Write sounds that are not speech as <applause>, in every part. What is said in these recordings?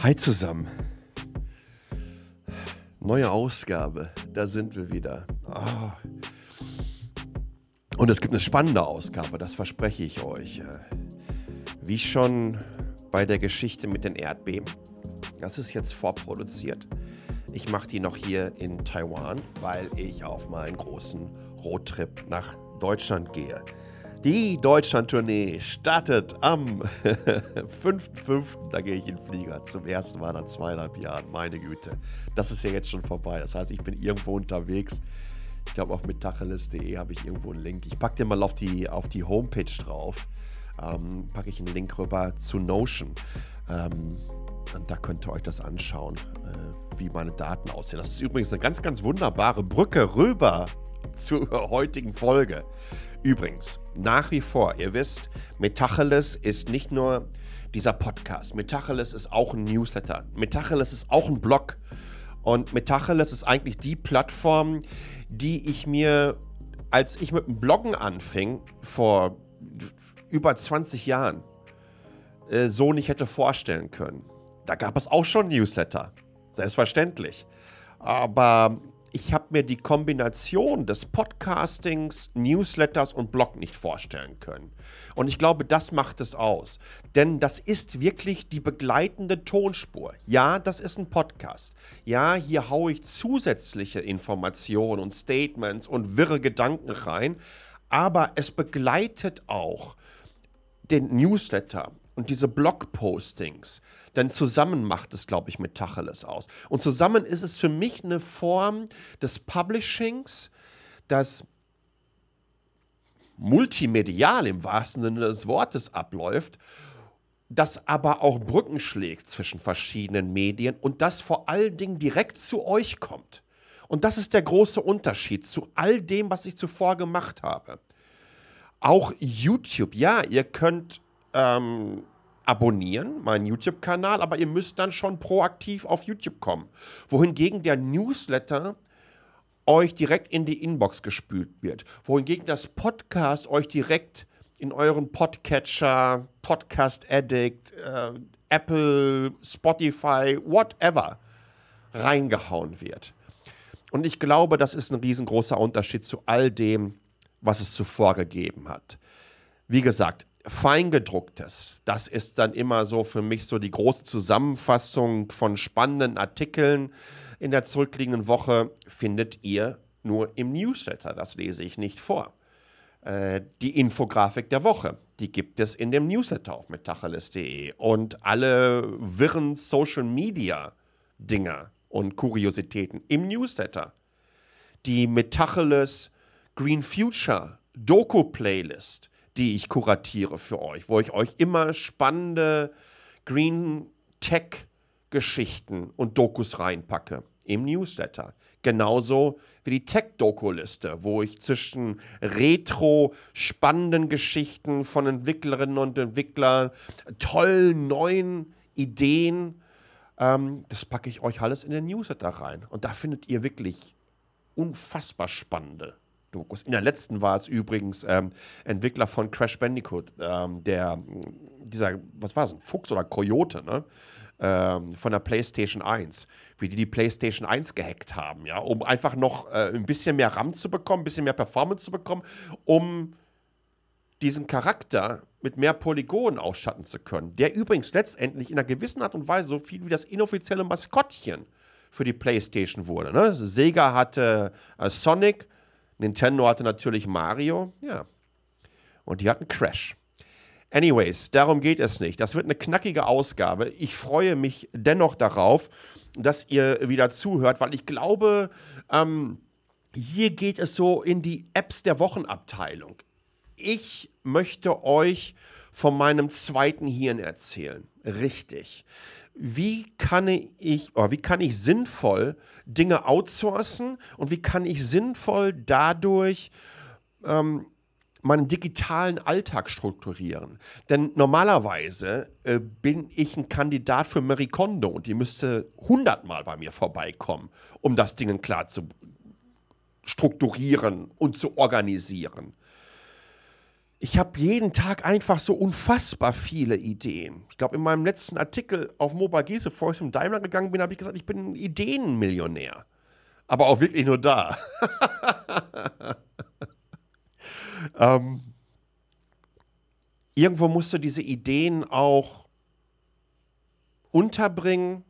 Hi zusammen. Neue Ausgabe, da sind wir wieder. Oh. Und es gibt eine spannende Ausgabe, das verspreche ich euch. Wie schon bei der Geschichte mit den Erdbeben. Das ist jetzt vorproduziert. Ich mache die noch hier in Taiwan, weil ich auf meinen großen Roadtrip nach Deutschland gehe. Die Deutschland-Tournee startet am <laughs> 5.5. Da gehe ich in den Flieger. Zum ersten Mal nach zweieinhalb Jahren. Meine Güte. Das ist ja jetzt schon vorbei. Das heißt, ich bin irgendwo unterwegs. Ich glaube, auf metacheles.de habe ich irgendwo einen Link. Ich packe den mal auf die, auf die Homepage drauf. Ähm, packe ich einen Link rüber zu Notion. Ähm, und da könnt ihr euch das anschauen, äh, wie meine Daten aussehen. Das ist übrigens eine ganz, ganz wunderbare Brücke rüber <laughs> zur heutigen Folge. Übrigens, nach wie vor, ihr wisst, Metacheles ist nicht nur dieser Podcast. Metacheles ist auch ein Newsletter. Metacheles ist auch ein Blog. Und Metacheles ist eigentlich die Plattform, die ich mir, als ich mit dem Bloggen anfing, vor über 20 Jahren, äh, so nicht hätte vorstellen können. Da gab es auch schon Newsletter. Selbstverständlich. Aber ich habe mir die Kombination des Podcastings, Newsletters und Blog nicht vorstellen können. Und ich glaube, das macht es aus. Denn das ist wirklich die begleitende Tonspur. Ja, das ist ein Podcast. Ja, hier haue ich zusätzliche Informationen und Statements und wirre Gedanken rein. Aber es begleitet auch den Newsletter und diese Blogpostings. Denn zusammen macht es, glaube ich, mit Tacheles aus. Und zusammen ist es für mich eine Form des Publishings, das multimedial im wahrsten Sinne des Wortes abläuft, das aber auch Brücken schlägt zwischen verschiedenen Medien und das vor allen Dingen direkt zu euch kommt. Und das ist der große Unterschied zu all dem, was ich zuvor gemacht habe. Auch YouTube, ja, ihr könnt ähm, abonnieren, meinen YouTube-Kanal, aber ihr müsst dann schon proaktiv auf YouTube kommen. Wohingegen der Newsletter euch direkt in die Inbox gespült wird. Wohingegen das Podcast euch direkt in euren Podcatcher, Podcast Addict, äh, Apple, Spotify, whatever reingehauen wird. Und ich glaube, das ist ein riesengroßer Unterschied zu all dem, was es zuvor gegeben hat. Wie gesagt, Feingedrucktes. Das ist dann immer so für mich so die große Zusammenfassung von spannenden Artikeln in der zurückliegenden Woche findet ihr nur im Newsletter. Das lese ich nicht vor. Äh, die Infografik der Woche, die gibt es in dem Newsletter auf metacheles.de. Und alle wirren Social Media Dinger und Kuriositäten im Newsletter. Die Metacheles Green Future Doku Playlist die ich kuratiere für euch, wo ich euch immer spannende Green Tech Geschichten und Dokus reinpacke im Newsletter. Genauso wie die Tech-Doku-Liste, wo ich zwischen retro spannenden Geschichten von Entwicklerinnen und Entwicklern, tollen neuen Ideen, ähm, das packe ich euch alles in den Newsletter rein. Und da findet ihr wirklich unfassbar spannende Dokus. In der letzten war es übrigens ähm, Entwickler von Crash Bandicoot, ähm, der, dieser, was war es, ein Fuchs oder Coyote, ne? Ähm, von der PlayStation 1, wie die die PlayStation 1 gehackt haben, ja, um einfach noch äh, ein bisschen mehr RAM zu bekommen, ein bisschen mehr Performance zu bekommen, um diesen Charakter mit mehr Polygonen ausstatten zu können, der übrigens letztendlich in einer gewissen Art und Weise so viel wie das inoffizielle Maskottchen für die PlayStation wurde. Ne? Sega hatte äh, Sonic, Nintendo hatte natürlich Mario, ja. Und die hatten Crash. Anyways, darum geht es nicht. Das wird eine knackige Ausgabe. Ich freue mich dennoch darauf, dass ihr wieder zuhört, weil ich glaube, ähm, hier geht es so in die Apps der Wochenabteilung. Ich möchte euch von meinem zweiten Hirn erzählen. Richtig wie kann ich, oder wie kann ich sinnvoll Dinge outsourcen und wie kann ich sinnvoll dadurch ähm, meinen digitalen Alltag strukturieren. Denn normalerweise äh, bin ich ein Kandidat für Marie Kondo und die müsste hundertmal bei mir vorbeikommen, um das Ding klar zu strukturieren und zu organisieren. Ich habe jeden Tag einfach so unfassbar viele Ideen. Ich glaube, in meinem letzten Artikel auf Mobile Gese, bevor ich zum Daimler gegangen bin, habe ich gesagt, ich bin ein Ideenmillionär. Aber auch wirklich nur da. <laughs> ähm, irgendwo musst du diese Ideen auch unterbringen,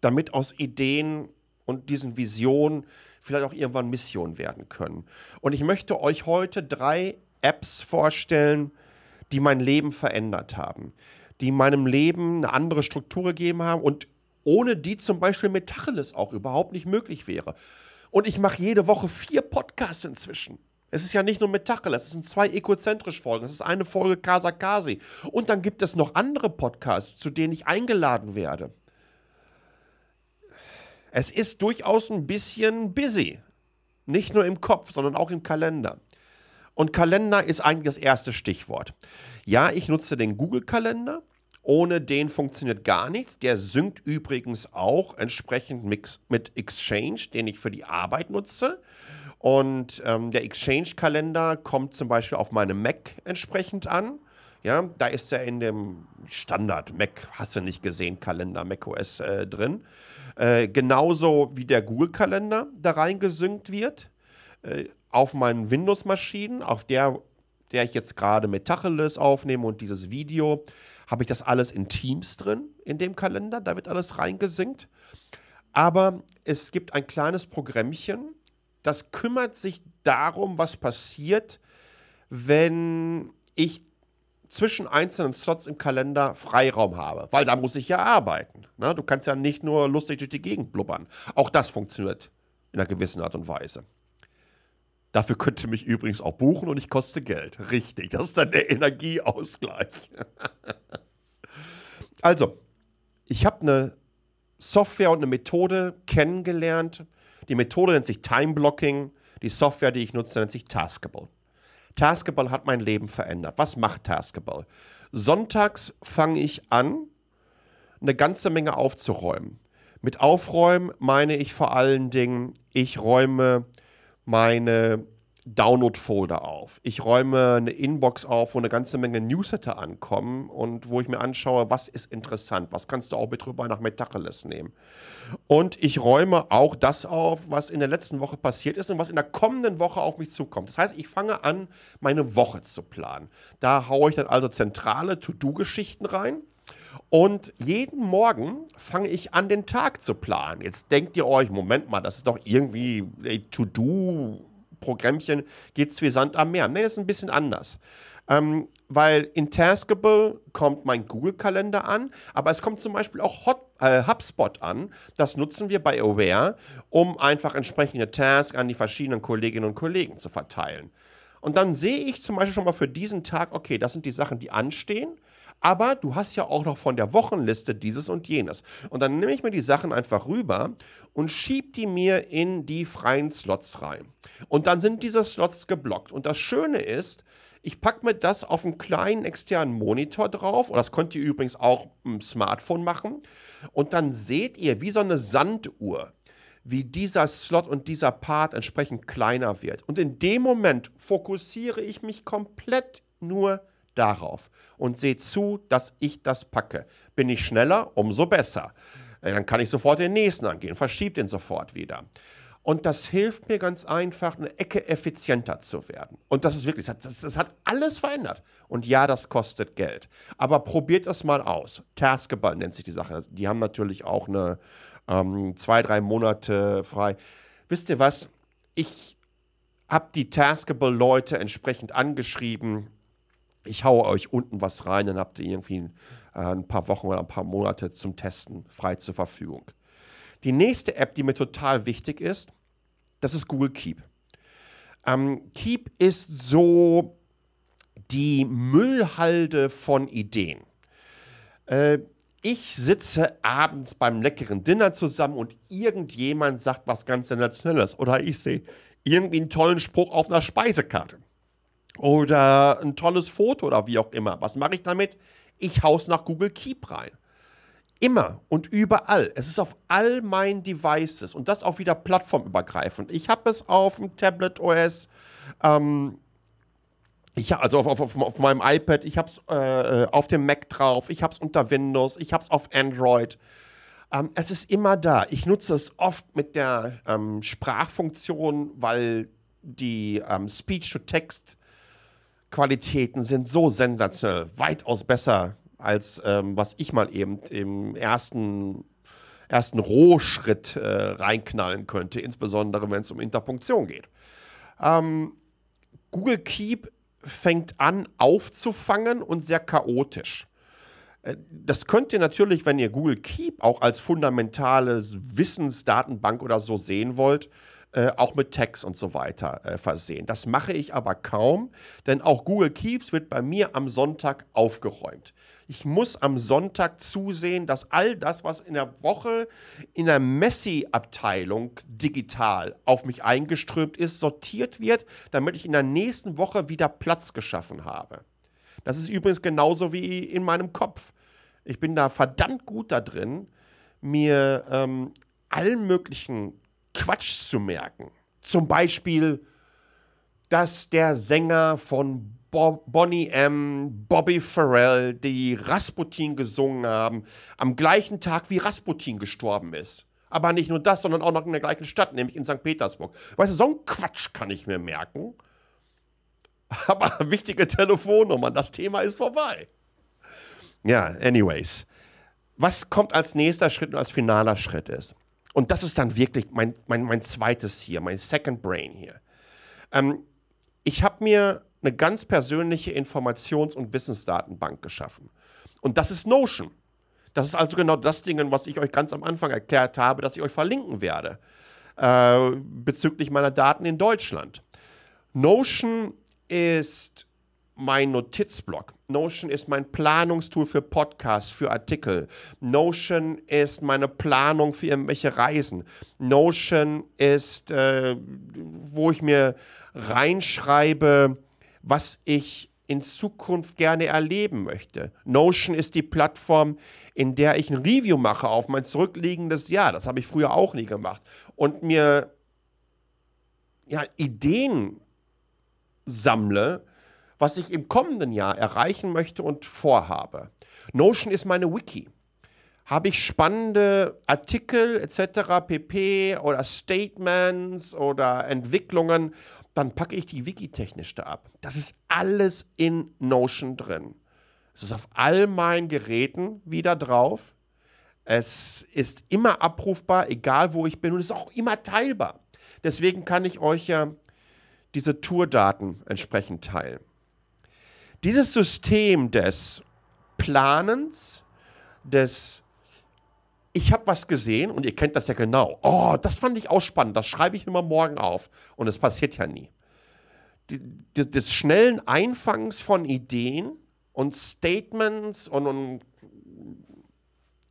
damit aus Ideen und diesen Visionen vielleicht auch irgendwann Mission werden können. Und ich möchte euch heute drei Apps vorstellen, die mein Leben verändert haben, die meinem Leben eine andere Struktur gegeben haben und ohne die zum Beispiel Metacheles auch überhaupt nicht möglich wäre. Und ich mache jede Woche vier Podcasts inzwischen. Es ist ja nicht nur Metacheles, es sind zwei egozentrisch Folgen. Es ist eine Folge Kasakasi. Und dann gibt es noch andere Podcasts, zu denen ich eingeladen werde. Es ist durchaus ein bisschen busy. Nicht nur im Kopf, sondern auch im Kalender. Und Kalender ist eigentlich das erste Stichwort. Ja, ich nutze den Google-Kalender. Ohne den funktioniert gar nichts. Der synkt übrigens auch entsprechend mit Exchange, den ich für die Arbeit nutze. Und ähm, der Exchange-Kalender kommt zum Beispiel auf meinem Mac entsprechend an. Ja, da ist er in dem Standard Mac, hast du nicht gesehen, Kalender macOS äh, drin. Äh, genauso wie der Google-Kalender da reingesynkt wird. Äh, auf meinen Windows-Maschinen, auf der, der ich jetzt gerade mit Tacheles aufnehme und dieses Video, habe ich das alles in Teams drin, in dem Kalender. Da wird alles reingesinkt. Aber es gibt ein kleines Programmchen, das kümmert sich darum, was passiert, wenn ich zwischen einzelnen Slots im Kalender Freiraum habe, weil da muss ich ja arbeiten. Ne? Du kannst ja nicht nur lustig durch die Gegend blubbern. Auch das funktioniert in einer gewissen Art und Weise. Dafür könnt ihr mich übrigens auch buchen und ich koste Geld. Richtig, das ist dann der Energieausgleich. <laughs> also, ich habe eine Software und eine Methode kennengelernt. Die Methode nennt sich Time Blocking. Die Software, die ich nutze, nennt sich Taskable. Taskable hat mein Leben verändert. Was macht Taskable? Sonntags fange ich an, eine ganze Menge aufzuräumen. Mit Aufräumen meine ich vor allen Dingen, ich räume meine Download-Folder auf. Ich räume eine Inbox auf, wo eine ganze Menge Newsletter ankommen und wo ich mir anschaue, was ist interessant, was kannst du auch mit rüber nach Metacheles nehmen. Und ich räume auch das auf, was in der letzten Woche passiert ist und was in der kommenden Woche auf mich zukommt. Das heißt, ich fange an, meine Woche zu planen. Da haue ich dann also zentrale To-Do-Geschichten rein. Und jeden Morgen fange ich an, den Tag zu planen. Jetzt denkt ihr euch, Moment mal, das ist doch irgendwie To-Do. Programmchen geht wie Sand am Meer. Nein, das ist ein bisschen anders. Ähm, weil in Taskable kommt mein Google-Kalender an, aber es kommt zum Beispiel auch Hot, äh, HubSpot an. Das nutzen wir bei Aware, um einfach entsprechende Tasks an die verschiedenen Kolleginnen und Kollegen zu verteilen. Und dann sehe ich zum Beispiel schon mal für diesen Tag, okay, das sind die Sachen, die anstehen. Aber du hast ja auch noch von der Wochenliste dieses und jenes. Und dann nehme ich mir die Sachen einfach rüber und schiebe die mir in die freien Slots rein. Und dann sind diese Slots geblockt. Und das Schöne ist, ich packe mir das auf einen kleinen externen Monitor drauf. Und das könnt ihr übrigens auch im Smartphone machen. Und dann seht ihr wie so eine Sanduhr wie dieser Slot und dieser Part entsprechend kleiner wird. Und in dem Moment fokussiere ich mich komplett nur darauf und seht zu, dass ich das packe. Bin ich schneller, umso besser. Äh, dann kann ich sofort den nächsten angehen, verschiebt den sofort wieder. Und das hilft mir ganz einfach, eine Ecke effizienter zu werden. Und das ist wirklich, das, das, das, hat alles verändert. Und ja, das kostet Geld. Aber probiert das mal aus. Taskable nennt sich die Sache. Die haben natürlich auch eine ähm, zwei, drei Monate frei. Wisst ihr was? Ich habe die Taskable-Leute entsprechend angeschrieben ich haue euch unten was rein, dann habt ihr irgendwie äh, ein paar Wochen oder ein paar Monate zum Testen frei zur Verfügung. Die nächste App, die mir total wichtig ist, das ist Google Keep. Ähm, Keep ist so die Müllhalde von Ideen. Äh, ich sitze abends beim leckeren Dinner zusammen und irgendjemand sagt was ganz Sensationelles oder ich sehe irgendwie einen tollen Spruch auf einer Speisekarte oder ein tolles Foto oder wie auch immer. Was mache ich damit? Ich haus nach Google Keep rein. Immer und überall. Es ist auf all meinen Devices und das auch wieder plattformübergreifend. Ich habe es auf dem Tablet OS, ähm, Ich, also auf, auf, auf, meinem iPad, ich habe es äh, auf dem Mac drauf, ich habe es unter Windows, ich habe es auf Android. Ähm, es ist immer da. Ich nutze es oft mit der ähm, Sprachfunktion, weil die ähm, Speech-to-Text-Qualitäten sind so sensationell, weitaus besser als ähm, was ich mal eben im ersten, ersten Rohschritt äh, reinknallen könnte, insbesondere wenn es um Interpunktion geht. Ähm, Google Keep fängt an aufzufangen und sehr chaotisch. Äh, das könnt ihr natürlich, wenn ihr Google Keep auch als fundamentales Wissensdatenbank oder so sehen wollt, äh, auch mit Tags und so weiter äh, versehen. Das mache ich aber kaum, denn auch Google Keeps wird bei mir am Sonntag aufgeräumt. Ich muss am Sonntag zusehen, dass all das, was in der Woche in der Messi-Abteilung digital auf mich eingeströmt ist, sortiert wird, damit ich in der nächsten Woche wieder Platz geschaffen habe. Das ist übrigens genauso wie in meinem Kopf. Ich bin da verdammt gut da drin, mir ähm, allen möglichen Quatsch zu merken. Zum Beispiel, dass der Sänger von Bo Bonnie M., Bobby Farrell, die Rasputin gesungen haben, am gleichen Tag wie Rasputin gestorben ist. Aber nicht nur das, sondern auch noch in der gleichen Stadt, nämlich in St. Petersburg. Weißt du, so ein Quatsch kann ich mir merken. <laughs> Aber wichtige Telefonnummern, das Thema ist vorbei. Ja, anyways. Was kommt als nächster Schritt und als finaler Schritt ist? Und das ist dann wirklich mein, mein, mein zweites hier, mein Second Brain hier. Ähm, ich habe mir eine ganz persönliche Informations- und Wissensdatenbank geschaffen. Und das ist Notion. Das ist also genau das Ding, was ich euch ganz am Anfang erklärt habe, dass ich euch verlinken werde äh, bezüglich meiner Daten in Deutschland. Notion ist mein Notizblock. Notion ist mein Planungstool für Podcasts, für Artikel. Notion ist meine Planung für irgendwelche Reisen. Notion ist, äh, wo ich mir reinschreibe, was ich in Zukunft gerne erleben möchte. Notion ist die Plattform, in der ich ein Review mache auf mein zurückliegendes Jahr. Das habe ich früher auch nie gemacht. Und mir ja, Ideen sammle, was ich im kommenden Jahr erreichen möchte und vorhabe. Notion ist meine Wiki. Habe ich spannende Artikel etc., pp. oder Statements oder Entwicklungen, dann packe ich die Wiki-technisch da ab. Das ist alles in Notion drin. Es ist auf all meinen Geräten wieder drauf. Es ist immer abrufbar, egal wo ich bin, und es ist auch immer teilbar. Deswegen kann ich euch ja diese Tourdaten entsprechend teilen. Dieses System des Planens, des ich habe was gesehen und ihr kennt das ja genau. Oh, das fand ich auch spannend. Das schreibe ich immer morgen auf. Und es passiert ja nie. Die, die, des schnellen Einfangs von Ideen und Statements und, und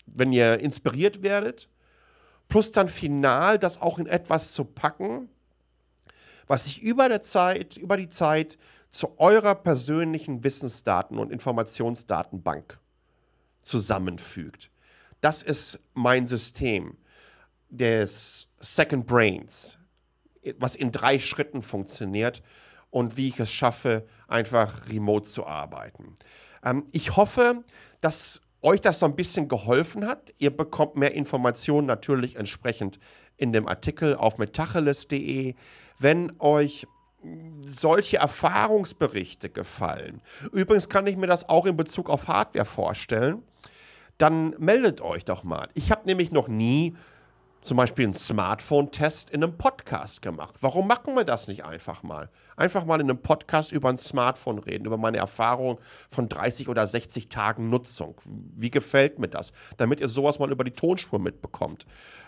wenn ihr inspiriert werdet, plus dann final das auch in etwas zu packen, was sich über der Zeit, über die Zeit zu eurer persönlichen Wissensdaten- und Informationsdatenbank zusammenfügt. Das ist mein System des Second Brains, was in drei Schritten funktioniert und wie ich es schaffe, einfach remote zu arbeiten. Ähm, ich hoffe, dass euch das so ein bisschen geholfen hat. Ihr bekommt mehr Informationen natürlich entsprechend in dem Artikel auf metacheles.de. Wenn euch solche Erfahrungsberichte gefallen. Übrigens kann ich mir das auch in Bezug auf Hardware vorstellen. Dann meldet euch doch mal. Ich habe nämlich noch nie zum Beispiel einen Smartphone-Test in einem Podcast gemacht. Warum machen wir das nicht einfach mal? Einfach mal in einem Podcast über ein Smartphone reden, über meine Erfahrung von 30 oder 60 Tagen Nutzung. Wie gefällt mir das? Damit ihr sowas mal über die Tonspur mitbekommt.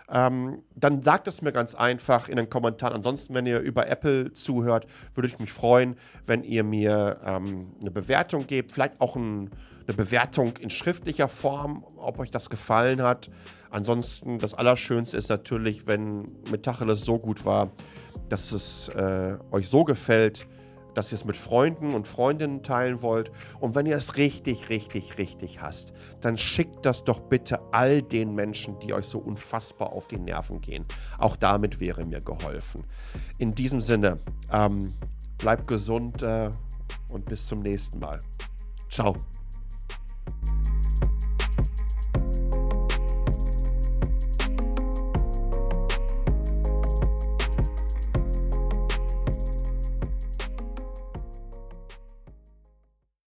Ähm, dann sagt es mir ganz einfach in den Kommentaren. Ansonsten, wenn ihr über Apple zuhört, würde ich mich freuen, wenn ihr mir ähm, eine Bewertung gebt. Vielleicht auch ein, eine Bewertung in schriftlicher Form, ob euch das gefallen hat. Ansonsten, das Allerschönste ist natürlich, wenn Metacheles so gut war, dass es äh, euch so gefällt, dass ihr es mit Freunden und Freundinnen teilen wollt. Und wenn ihr es richtig, richtig, richtig hasst, dann schickt das doch bitte all den Menschen, die euch so unfassbar auf die Nerven gehen. Auch damit wäre mir geholfen. In diesem Sinne, ähm, bleibt gesund äh, und bis zum nächsten Mal. Ciao.